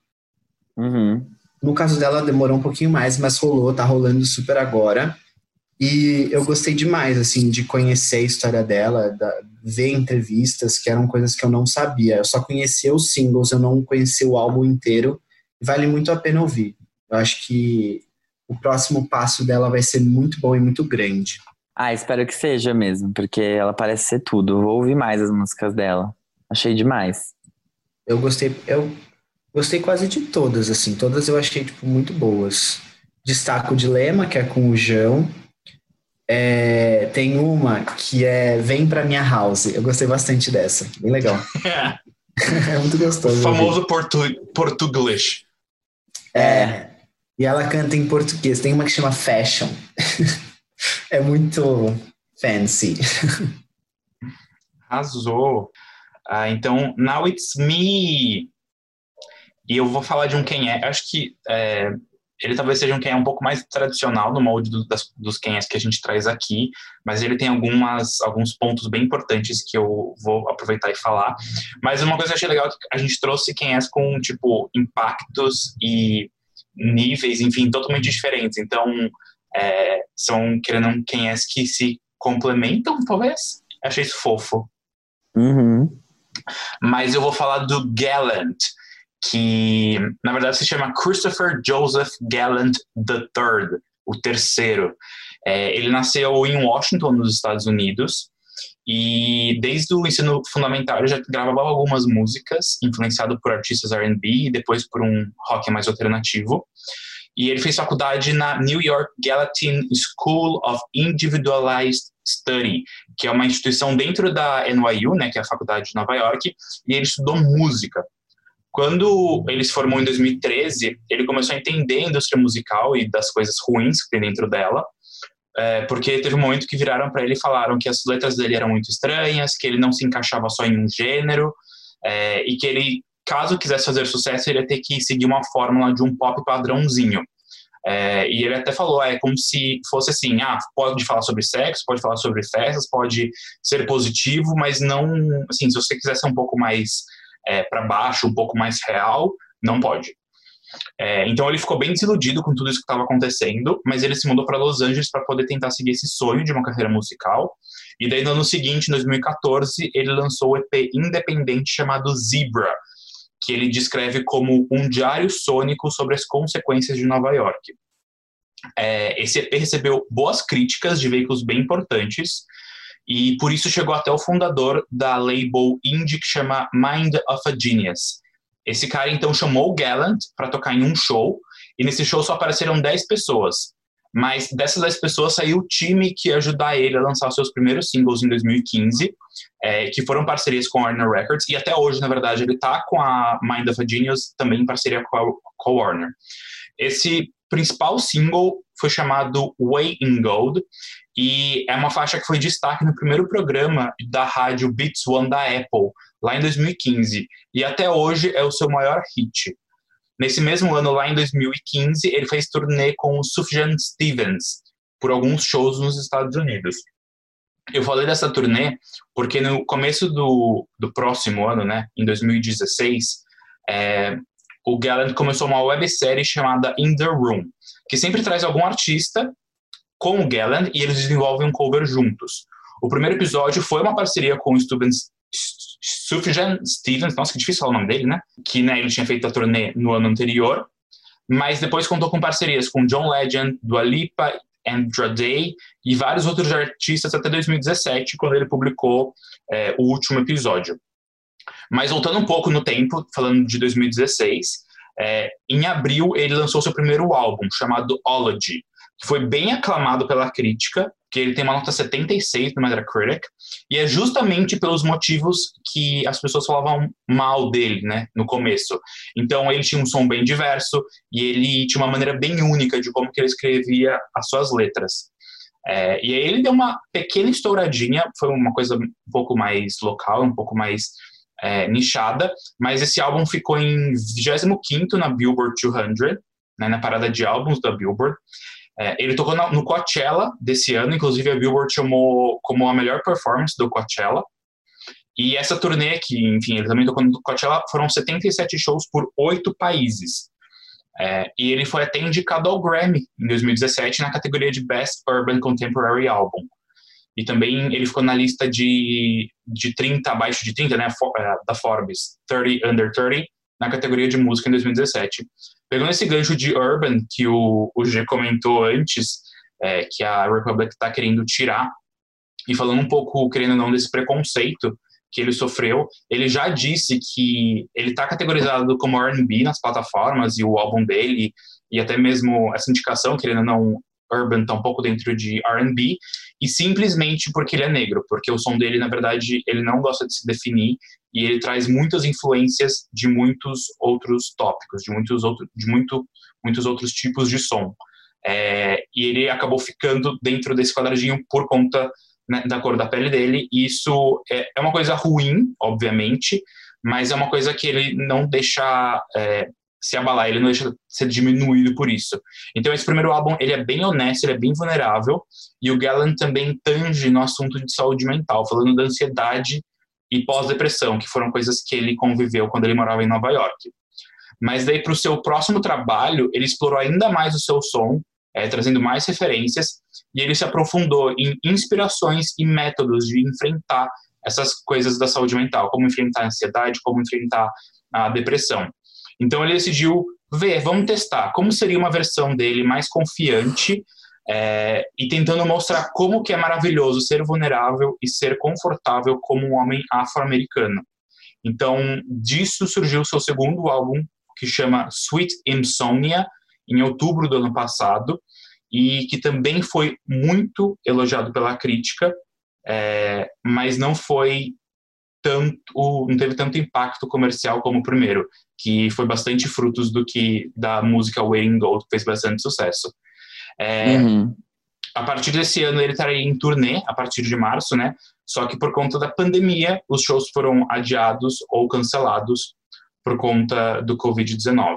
Speaker 3: Uhum.
Speaker 4: No caso dela, demorou um pouquinho mais, mas rolou, tá rolando super agora. E eu gostei demais, assim, de conhecer a história dela, da, ver entrevistas, que eram coisas que eu não sabia. Eu só conhecia os singles, eu não conhecia o álbum inteiro. Vale muito a pena ouvir. Eu acho que o próximo passo dela vai ser muito bom e muito grande.
Speaker 3: Ah, espero que seja mesmo, porque ela parece ser tudo. Vou ouvir mais as músicas dela. Achei demais.
Speaker 4: Eu gostei, eu gostei quase de todas, assim. Todas eu achei, tipo, muito boas. Destaco o Dilema, que é com o João. É, tem uma que é Vem Pra Minha House. Eu gostei bastante dessa. Bem legal. é muito gostoso.
Speaker 2: O famoso portu português.
Speaker 4: É. E ela canta em português. Tem uma que chama Fashion. é muito fancy.
Speaker 2: Arrasou. Ah, então, Now It's Me. E eu vou falar de um quem é. Acho que é, ele talvez seja um quem é um pouco mais tradicional no molde do, das, dos é que a gente traz aqui, mas ele tem algumas, alguns pontos bem importantes que eu vou aproveitar e falar. Mas uma coisa que eu achei legal é que a gente trouxe quem é com, tipo, impactos e níveis, enfim, totalmente diferentes. Então, é, são, querendo um quem é que se complementam, talvez? Achei isso fofo.
Speaker 3: Uhum.
Speaker 2: Mas eu vou falar do Gallant, que na verdade se chama Christopher Joseph Gallant III, o terceiro. É, ele nasceu em Washington, nos Estados Unidos, e desde o ensino fundamental ele já gravava algumas músicas, influenciado por artistas R&B e depois por um rock mais alternativo. E ele fez faculdade na New York Gallatin School of Individualized Study, que é uma instituição dentro da NYU, né, que é a faculdade de Nova York, e ele estudou música. Quando ele se formou em 2013, ele começou a entender a indústria musical e das coisas ruins que tem dentro dela, é, porque teve um momento que viraram para ele e falaram que as letras dele eram muito estranhas, que ele não se encaixava só em um gênero, é, e que ele, caso quisesse fazer sucesso, ele ia ter que seguir uma fórmula de um pop padrãozinho. É, e ele até falou, é como se fosse assim, ah, pode falar sobre sexo, pode falar sobre festas, pode ser positivo, mas não, assim, se você quiser ser um pouco mais é, para baixo, um pouco mais real, não pode. É, então ele ficou bem desiludido com tudo isso que estava acontecendo, mas ele se mudou para Los Angeles para poder tentar seguir esse sonho de uma carreira musical. E daí no ano seguinte, em 2014, ele lançou o EP independente chamado Zebra, que ele descreve como um diário sônico sobre as consequências de Nova York. É, esse EP recebeu boas críticas de veículos bem importantes, e por isso chegou até o fundador da label indie que chama Mind of a Genius. Esse cara então chamou o Gallant para tocar em um show, e nesse show só apareceram 10 pessoas. Mas dessas 10 pessoas saiu o time que ia ajudar ele a lançar os seus primeiros singles em 2015, é, que foram parcerias com a Warner Records, e até hoje, na verdade, ele está com a Mind of a Genius também em parceria com a, com a Warner. Esse principal single foi chamado Way in Gold, e é uma faixa que foi destaque no primeiro programa da rádio Beats One da Apple, lá em 2015. E até hoje é o seu maior hit. Nesse mesmo ano, lá em 2015, ele fez turnê com o Sufjan Stevens por alguns shows nos Estados Unidos. Eu falei dessa turnê porque no começo do, do próximo ano, né, em 2016, é, o Gallant começou uma websérie chamada In The Room, que sempre traz algum artista com o Gallant e eles desenvolvem um cover juntos. O primeiro episódio foi uma parceria com o Stevens, Sufjan Stevens, nossa, que difícil falar o nome dele, né? Que né, ele tinha feito a turnê no ano anterior, mas depois contou com parcerias com John Legend, Dua Lipa, Andra Day e vários outros artistas até 2017, quando ele publicou é, o último episódio. Mas voltando um pouco no tempo, falando de 2016, é, em abril ele lançou seu primeiro álbum, chamado Ology, que foi bem aclamado pela crítica, que ele tem uma nota 76 no Metacritic, e é justamente pelos motivos que as pessoas falavam mal dele, né, no começo. Então ele tinha um som bem diverso e ele tinha uma maneira bem única de como que ele escrevia as suas letras. É, e aí ele deu uma pequena estouradinha, foi uma coisa um pouco mais local, um pouco mais é, nichada, mas esse álbum ficou em 25º na Billboard 200, né, na parada de álbuns da Billboard, é, ele tocou no Coachella desse ano, inclusive a Billboard chamou como a melhor performance do Coachella. E essa turnê, que, enfim, ele também tocou no Coachella, foram 77 shows por oito países. É, e ele foi até indicado ao Grammy em 2017 na categoria de Best Urban Contemporary Album. E também ele ficou na lista de, de 30, abaixo de 30, né, é, da Forbes, 30 Under 30, na categoria de música em 2017. Pegando esse gancho de Urban, que o, o G comentou antes, é, que a Republic está querendo tirar, e falando um pouco, querendo ou não, desse preconceito que ele sofreu, ele já disse que ele está categorizado como R&B nas plataformas e o álbum dele e até mesmo essa indicação, querendo ou não, Urban está um pouco dentro de R&B e simplesmente porque ele é negro, porque o som dele, na verdade, ele não gosta de se definir e ele traz muitas influências de muitos outros tópicos, de muitos, outro, de muito, muitos outros tipos de som. É, e ele acabou ficando dentro desse quadradinho por conta né, da cor da pele dele. E isso é, é, uma coisa ruim, obviamente, mas é uma coisa que ele não deixa é, se abalar, ele não deixa ser diminuído por isso. Então esse primeiro álbum, ele é bem honesto, ele é bem vulnerável, e o Gallant também tange no assunto de saúde mental, falando da ansiedade e pós-depressão, que foram coisas que ele conviveu quando ele morava em Nova York. Mas daí para o seu próximo trabalho, ele explorou ainda mais o seu som, é, trazendo mais referências, e ele se aprofundou em inspirações e métodos de enfrentar essas coisas da saúde mental, como enfrentar a ansiedade, como enfrentar a depressão. Então ele decidiu ver, vamos testar como seria uma versão dele mais confiante é, e tentando mostrar como que é maravilhoso ser vulnerável e ser confortável como um homem afro-americano. Então disso surgiu seu segundo álbum que chama Sweet Insomnia em outubro do ano passado e que também foi muito elogiado pela crítica, é, mas não foi tanto, não teve tanto impacto comercial como o primeiro, que foi bastante frutos do que da música Waiting Gold, que fez bastante sucesso. É, uhum. A partir desse ano ele estaria em turnê, a partir de março, né? Só que por conta da pandemia, os shows foram adiados ou cancelados por conta do Covid-19.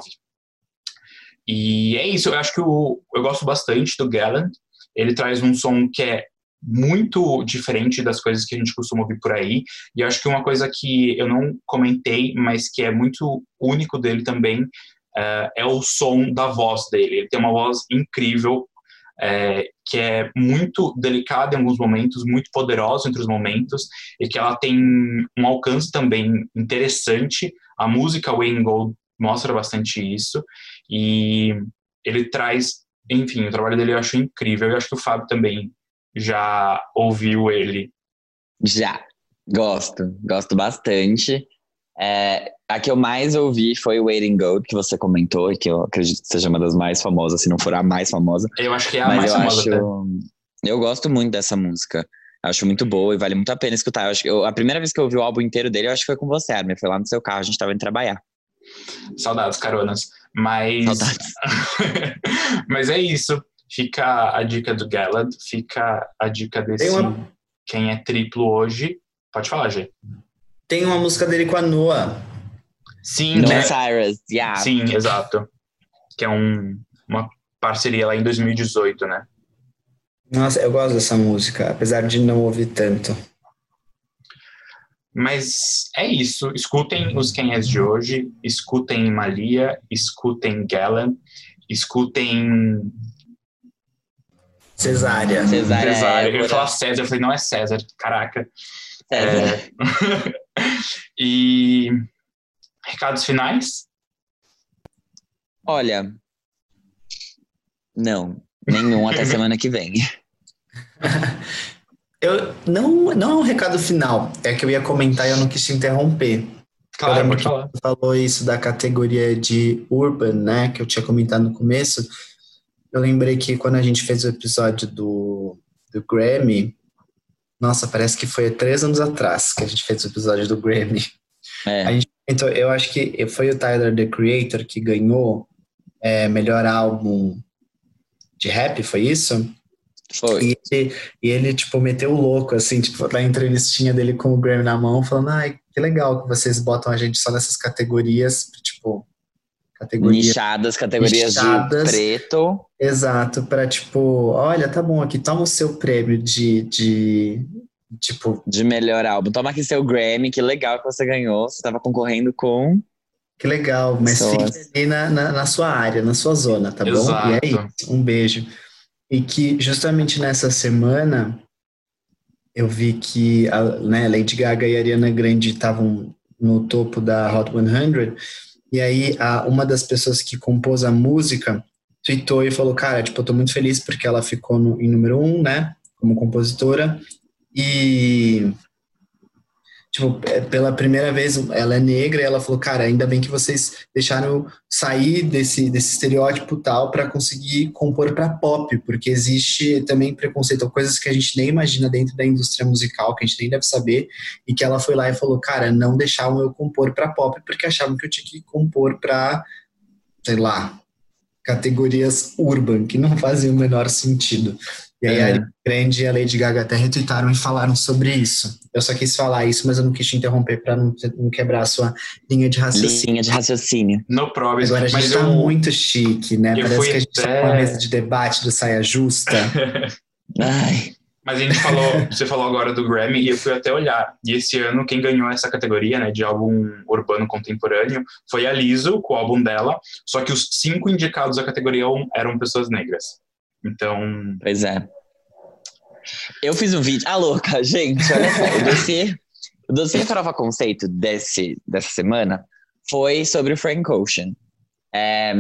Speaker 2: E é isso, eu acho que o, eu gosto bastante do Gallant. Ele traz um som que é muito diferente das coisas que a gente costuma ouvir por aí. E acho que uma coisa que eu não comentei, mas que é muito único dele também, uh, é o som da voz dele. Ele tem uma voz incrível, é, que é muito delicada em alguns momentos, muito poderosa entre os momentos, e que ela tem um alcance também interessante. A música Wayne Gold mostra bastante isso. E ele traz, enfim, o trabalho dele eu acho incrível. Eu acho que o Fábio também já ouviu ele.
Speaker 3: Já, gosto, gosto bastante. É, a que eu mais ouvi foi Waiting Gold, que você comentou, que eu acredito que seja uma das mais famosas, se não for a mais famosa.
Speaker 2: Eu acho que é a Mas mais eu famosa. Acho,
Speaker 3: eu gosto muito dessa música. Acho muito boa e vale muito a pena escutar. Eu acho eu, a primeira vez que eu ouvi o álbum inteiro dele, eu acho que foi com você, Armin. Foi lá no seu carro, a gente tava indo trabalhar.
Speaker 2: Saudades, caronas. Mas. Saudades. Mas é isso. Fica a dica do Galad, fica a dica desse uma... quem é triplo hoje. Pode falar, Gê.
Speaker 4: Tem uma música dele com a Noah.
Speaker 2: Sim,
Speaker 3: Noah né? Cyrus, yeah.
Speaker 2: Sim, exato. Que é um, uma parceria lá em 2018, né?
Speaker 4: Nossa, eu gosto dessa música, apesar de não ouvir tanto.
Speaker 2: Mas é isso. Escutem os Quem És de hoje, escutem Malia, escutem Gallan, escutem.
Speaker 4: Cesária.
Speaker 3: Cesária.
Speaker 2: Cesária. Eu ia falar César, eu falei, não é César, caraca. César. É... e. Recados finais?
Speaker 3: Olha. Não, nenhum até semana que vem.
Speaker 4: Eu, não, não é um recado final, é que eu ia comentar e eu não quis te interromper.
Speaker 2: Claro, pode falar.
Speaker 4: Você falou isso da categoria de urban, né, que eu tinha comentado no começo. Eu lembrei que quando a gente fez o episódio do, do Grammy, nossa, parece que foi três anos atrás que a gente fez o episódio do Grammy. É. A gente, então, eu acho que foi o Tyler, The Creator, que ganhou é, melhor álbum de rap, foi isso?
Speaker 3: Foi.
Speaker 4: E ele, e ele, tipo, meteu o louco, assim, tipo, na entrevistinha dele com o Grammy na mão, falando, ai, que legal que vocês botam a gente só nessas categorias, tipo,
Speaker 3: categorias... Nichadas, categorias nichadas, de preto.
Speaker 4: Exato, para tipo, olha, tá bom, aqui toma o seu prêmio de, de, Tipo,
Speaker 3: De melhor álbum. Toma aqui seu Grammy, que legal que você ganhou. Você tava concorrendo com.
Speaker 4: que legal, mas
Speaker 3: Pessoas.
Speaker 4: fica ali na, na, na sua área, na sua zona, tá bom?
Speaker 2: Exato.
Speaker 4: E é isso, um beijo. E que justamente nessa semana eu vi que a né, Lady Gaga e a Ariana Grande estavam no topo da Hot 100, e aí a, uma das pessoas que compôs a música tweetou e falou, cara, tipo, eu tô muito feliz porque ela ficou no, em número um, né, como compositora, e tipo, é, pela primeira vez ela é negra e ela falou, cara, ainda bem que vocês deixaram sair desse, desse estereótipo tal para conseguir compor para pop, porque existe também preconceito, coisas que a gente nem imagina dentro da indústria musical, que a gente nem deve saber, e que ela foi lá e falou, cara, não deixavam eu compor para pop porque achavam que eu tinha que compor para, sei lá, categorias urban, que não faziam o menor sentido. E aí
Speaker 3: É.
Speaker 4: a Ariana Grande e a Lady Gaga até retweetaram e falaram sobre isso. Eu só quis falar isso, mas eu não quis te interromper para não, não quebrar a sua linha de raciocínio.
Speaker 3: Linha de raciocínio.
Speaker 2: No Probes.
Speaker 4: Agora a gente
Speaker 2: mas
Speaker 4: tá
Speaker 2: eu,
Speaker 4: muito chique, né?
Speaker 2: eu
Speaker 4: Parece que a gente tá
Speaker 2: até-
Speaker 4: numa mesa de debate do Saia Justa.
Speaker 3: Ai,
Speaker 2: Mas a gente falou, você falou agora do Grammy e eu fui até olhar. E esse ano quem ganhou essa categoria, né, de álbum urbano contemporâneo, foi a Lizzo com o álbum dela. Só que os cinco indicados à categoria eram pessoas negras. Então,
Speaker 3: pois é. Eu fiz um vídeo. Ah, louca, gente, olha só. O dossiê, o dossiê Farofa Conceito desse, dessa semana foi sobre o Frank Ocean. É,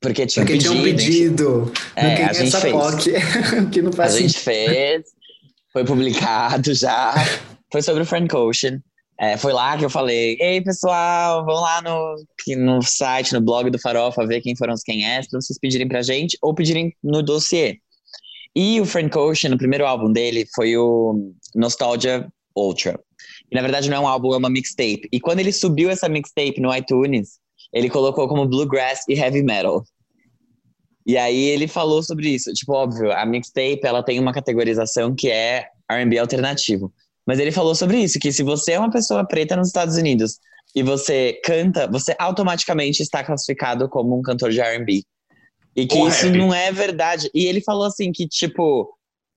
Speaker 3: porque tinha um
Speaker 4: Porque
Speaker 3: pedido.
Speaker 4: tinha um pedido.
Speaker 3: É,
Speaker 4: não
Speaker 3: a gente
Speaker 4: essa
Speaker 3: fez.
Speaker 4: Que não
Speaker 3: A
Speaker 4: faz
Speaker 3: gente
Speaker 4: sentido.
Speaker 3: fez, foi publicado já. Foi sobre o Frank Ocean. É, foi lá que eu falei: Ei, pessoal, vão lá no, no site, no blog do Farofa, ver quem foram os quem é, pra vocês pedirem pra gente ou pedirem no dossiê. E o Frank Ocean, o primeiro álbum dele foi o Nostalgia Ultra. E na verdade não é um álbum, é uma mixtape. E quando ele subiu essa mixtape no iTunes, ele colocou como Bluegrass e Heavy Metal. E aí ele falou sobre isso. Tipo, óbvio, a mixtape ela tem uma categorização que é R&B alternativo. Mas ele falou sobre isso, que se você é uma pessoa preta nos Estados Unidos e você canta, você automaticamente está classificado como um cantor de R&B. E que
Speaker 2: Ou
Speaker 3: isso
Speaker 2: rap.
Speaker 3: não é verdade. E ele falou assim que, tipo,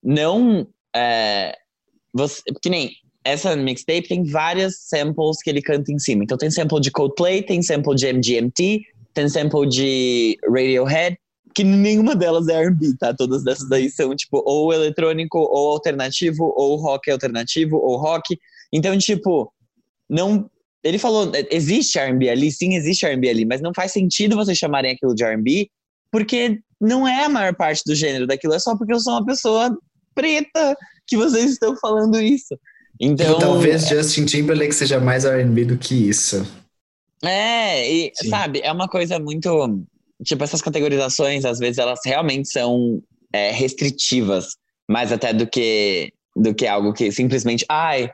Speaker 3: não... É, você, que nem essa mixtape tem várias samples que ele canta em cima. Então tem sample de Coldplay, tem sample de MGMT, tem sample de Radiohead, que nenhuma delas é R&B, tá? Todas dessas daí são, tipo, ou eletrônico, ou alternativo, ou rock alternativo, ou rock. Então, tipo, não... Ele falou, existe R&B ali? Sim, existe R&B ali, mas não faz sentido vocês chamarem aquilo de R&B, porque não é a maior parte do gênero daquilo, é só porque eu sou uma pessoa preta que vocês estão falando isso. Então,
Speaker 4: Talvez Justin Timberlake seja mais R&B do que isso.
Speaker 3: É, e
Speaker 2: Sim.
Speaker 3: sabe, é uma coisa muito. Tipo, essas categorizações, às vezes, elas realmente são é, restritivas, mais até do que, do que algo que simplesmente, ai,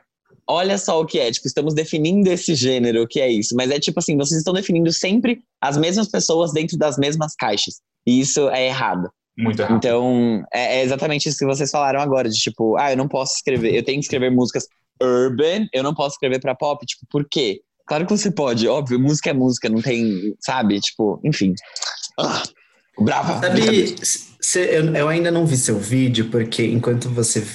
Speaker 3: olha só o que é. Tipo, estamos definindo esse gênero, o que é isso. Mas é tipo assim, vocês estão definindo sempre as mesmas pessoas dentro das mesmas caixas. E isso é errado.
Speaker 2: muito errado.
Speaker 3: Então, é, é exatamente isso que vocês falaram agora, de tipo, ah, eu não posso escrever, eu tenho que escrever músicas urban, eu não posso escrever pra pop, tipo, por quê? Claro que você pode, óbvio, música é música, não tem, sabe? Tipo, enfim. Ah, brava.
Speaker 4: Sabe, cê- eu, eu ainda não vi seu vídeo, porque enquanto você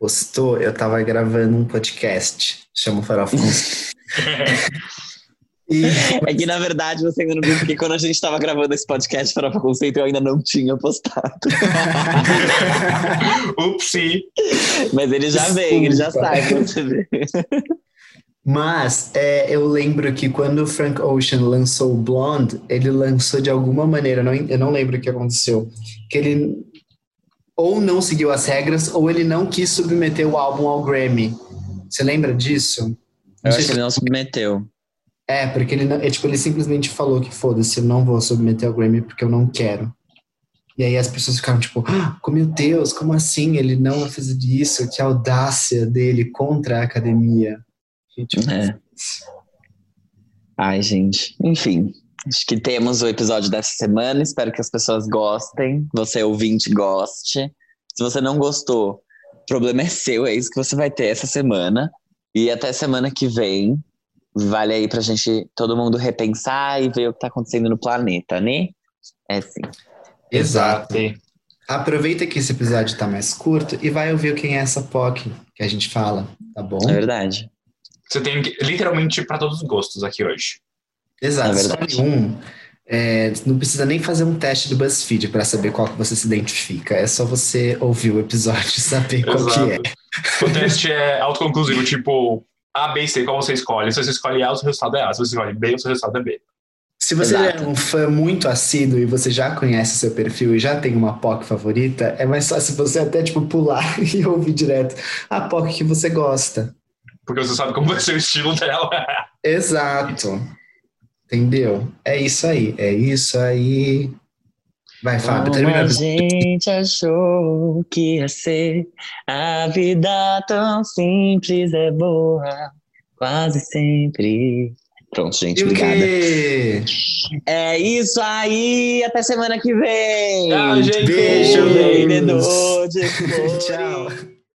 Speaker 4: postou, eu tava gravando um podcast, chama Farofa Conceito. E
Speaker 3: É que, na verdade, você ainda não viu, porque quando a gente tava gravando esse podcast para o conceito, eu ainda não tinha postado.
Speaker 2: Upsi.
Speaker 3: Mas ele já vem, ele já
Speaker 4: Desculpa.
Speaker 3: sai pra você ver.
Speaker 4: Mas é, eu lembro que quando o Frank Ocean lançou o Blonde, ele lançou de alguma maneira, não, eu não lembro o que aconteceu, que ele ou não seguiu as regras ou ele não quis submeter o álbum ao Grammy. Você lembra disso?
Speaker 3: Eu
Speaker 4: sei
Speaker 3: acho que ele não submeteu.
Speaker 4: É, porque ele, não, é, tipo, ele simplesmente falou que foda-se, eu não vou submeter ao Grammy porque eu não quero. E aí as pessoas ficaram tipo, ah, meu Deus, como assim? Ele não fazer isso? Que audácia dele contra a academia. Gente,
Speaker 3: É. Ai, gente. Enfim. Acho que temos o episódio dessa semana. Espero que as pessoas gostem. Você, ouvinte, goste. Se você não gostou, o problema é seu. É isso que você vai ter essa semana. E até semana que vem. Vale aí pra gente, todo mundo repensar e ver o que tá acontecendo no planeta, né? É sim.
Speaker 4: Exato. aproveita que esse episódio tá mais curto e vai ouvir quem é essa POC que a gente fala, tá bom?
Speaker 3: É verdade.
Speaker 2: Você tem que- literalmente para todos os gostos aqui hoje.
Speaker 4: Exato,
Speaker 3: É verdade.
Speaker 4: escolhe um. É, não precisa nem fazer um teste do BuzzFeed para saber qual que você se identifica. É só você ouvir o episódio e saber qual que é.
Speaker 2: O teste é autoconclusivo, tipo A, B e C, qual você escolhe? Se você escolhe A, o seu resultado é A. Se você escolhe B, o seu resultado é B.
Speaker 4: Se você
Speaker 3: Exato.
Speaker 4: é um fã muito assíduo e você já conhece seu perfil e já tem uma POC favorita, é mais fácil você até tipo pular e ouvir direto a POC que você gosta.
Speaker 2: Porque você sabe como vai ser o estilo dela.
Speaker 4: Exato. Entendeu? É isso aí, é isso aí. Vai, Fábio,
Speaker 3: Como
Speaker 4: termina.
Speaker 3: a gente achou que ia ser a vida tão simples é boa, quase sempre. Pronto, gente,
Speaker 4: E
Speaker 3: obrigada. É isso aí, até semana que vem.
Speaker 2: Tchau, gente.
Speaker 3: De flores.
Speaker 4: Tchau.